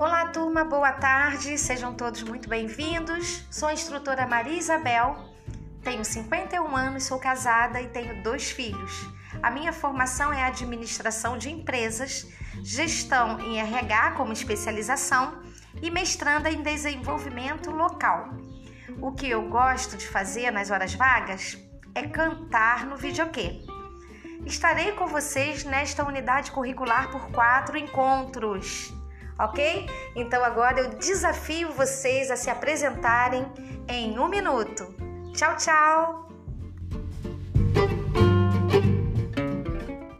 Olá, turma, boa tarde, sejam todos muito bem-vindos. Sou a instrutora Maria Isabel, tenho 51 anos, sou casada e tenho dois filhos. A minha formação é administração de empresas, gestão em RH como especialização e mestranda em desenvolvimento local. O que eu gosto de fazer nas horas vagas é cantar no videokê. Estarei com vocês nesta unidade curricular por quatro encontros ok? Então agora eu desafio vocês a se apresentarem em um minuto. Tchau, tchau!